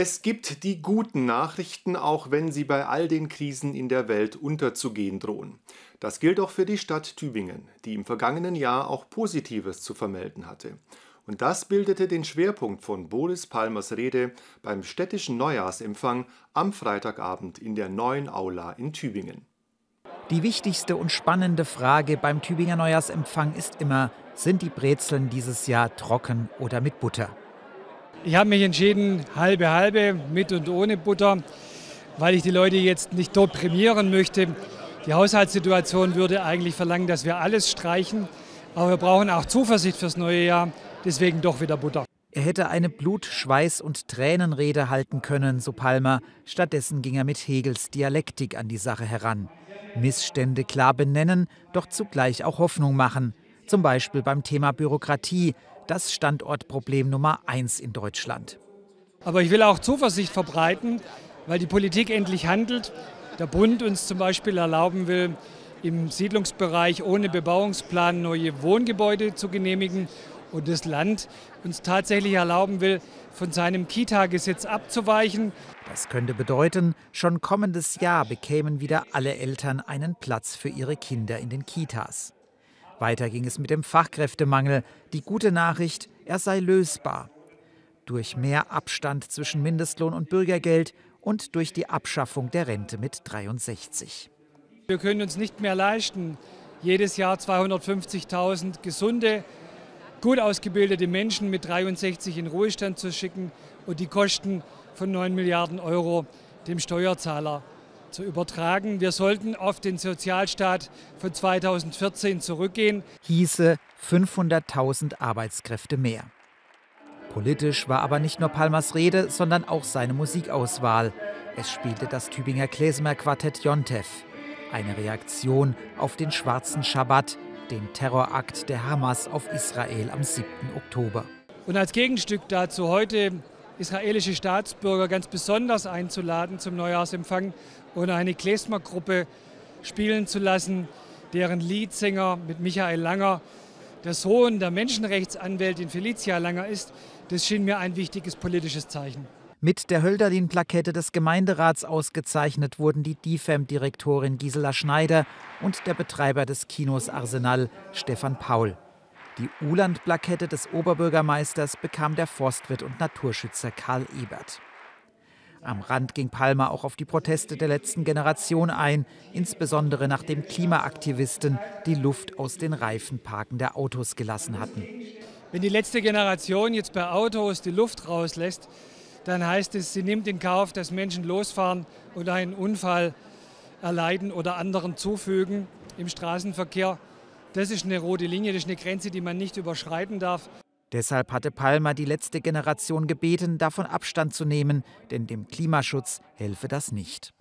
Es gibt die guten Nachrichten, auch wenn sie bei all den Krisen in der Welt unterzugehen drohen. Das gilt auch für die Stadt Tübingen, die im vergangenen Jahr auch Positives zu vermelden hatte. Und das bildete den Schwerpunkt von Boris Palmers Rede beim städtischen Neujahrsempfang am Freitagabend in der neuen Aula in Tübingen. Die wichtigste und spannende Frage beim Tübinger Neujahrsempfang ist immer, sind die Brezeln dieses Jahr trocken oder mit Butter? Ich habe mich entschieden, halbe halbe, mit und ohne Butter, weil ich die Leute jetzt nicht dort prämieren möchte. Die Haushaltssituation würde eigentlich verlangen, dass wir alles streichen. Aber wir brauchen auch Zuversicht fürs neue Jahr, deswegen doch wieder Butter. Er hätte eine Blut-, Schweiß- und Tränenrede halten können, so Palmer. Stattdessen ging er mit Hegels Dialektik an die Sache heran. Missstände klar benennen, doch zugleich auch Hoffnung machen. Zum Beispiel beim Thema Bürokratie, das Standortproblem Nummer eins in Deutschland. Aber ich will auch Zuversicht verbreiten, weil die Politik endlich handelt. Der Bund uns zum Beispiel erlauben will, im Siedlungsbereich ohne Bebauungsplan neue Wohngebäude zu genehmigen und das Land uns tatsächlich erlauben will, von seinem Kita-Gesetz abzuweichen. Das könnte bedeuten, schon kommendes Jahr bekämen wieder alle Eltern einen Platz für ihre Kinder in den Kitas. Weiter ging es mit dem Fachkräftemangel. Die gute Nachricht, er sei lösbar. Durch mehr Abstand zwischen Mindestlohn und Bürgergeld und durch die Abschaffung der Rente mit 63. Wir können uns nicht mehr leisten, jedes Jahr 250.000 gesunde, gut ausgebildete Menschen mit 63 in Ruhestand zu schicken und die Kosten von 9 Milliarden Euro dem Steuerzahler zu übertragen. Wir sollten auf den Sozialstaat von 2014 zurückgehen. Hieße 500.000 Arbeitskräfte mehr. Politisch war aber nicht nur Palmers Rede, sondern auch seine Musikauswahl. Es spielte das Tübinger Klezmer Quartett Jontef. Eine Reaktion auf den schwarzen Schabbat, den Terrorakt der Hamas auf Israel am 7. Oktober. Und als Gegenstück dazu heute israelische Staatsbürger ganz besonders einzuladen zum Neujahrsempfang und eine Klezmer-Gruppe spielen zu lassen, deren Leadsänger mit Michael Langer der Sohn der Menschenrechtsanwältin Felicia Langer ist. Das schien mir ein wichtiges politisches Zeichen. Mit der Hölderlin-Plakette des Gemeinderats ausgezeichnet wurden die DIFEM-Direktorin Gisela Schneider und der Betreiber des Kinos Arsenal, Stefan Paul. Die Uland-Plakette des Oberbürgermeisters bekam der Forstwirt und Naturschützer Karl Ebert. Am Rand ging Palmer auch auf die Proteste der letzten Generation ein, insbesondere nachdem Klimaaktivisten die Luft aus den Reifen parkender Autos gelassen hatten. Wenn die letzte Generation jetzt bei Autos die Luft rauslässt, dann heißt es, sie nimmt in Kauf, dass Menschen losfahren und einen Unfall erleiden oder anderen zufügen im Straßenverkehr. Das ist eine rote Linie, das ist eine Grenze, die man nicht überschreiten darf. Deshalb hatte Palmer die letzte Generation gebeten, davon Abstand zu nehmen, denn dem Klimaschutz helfe das nicht.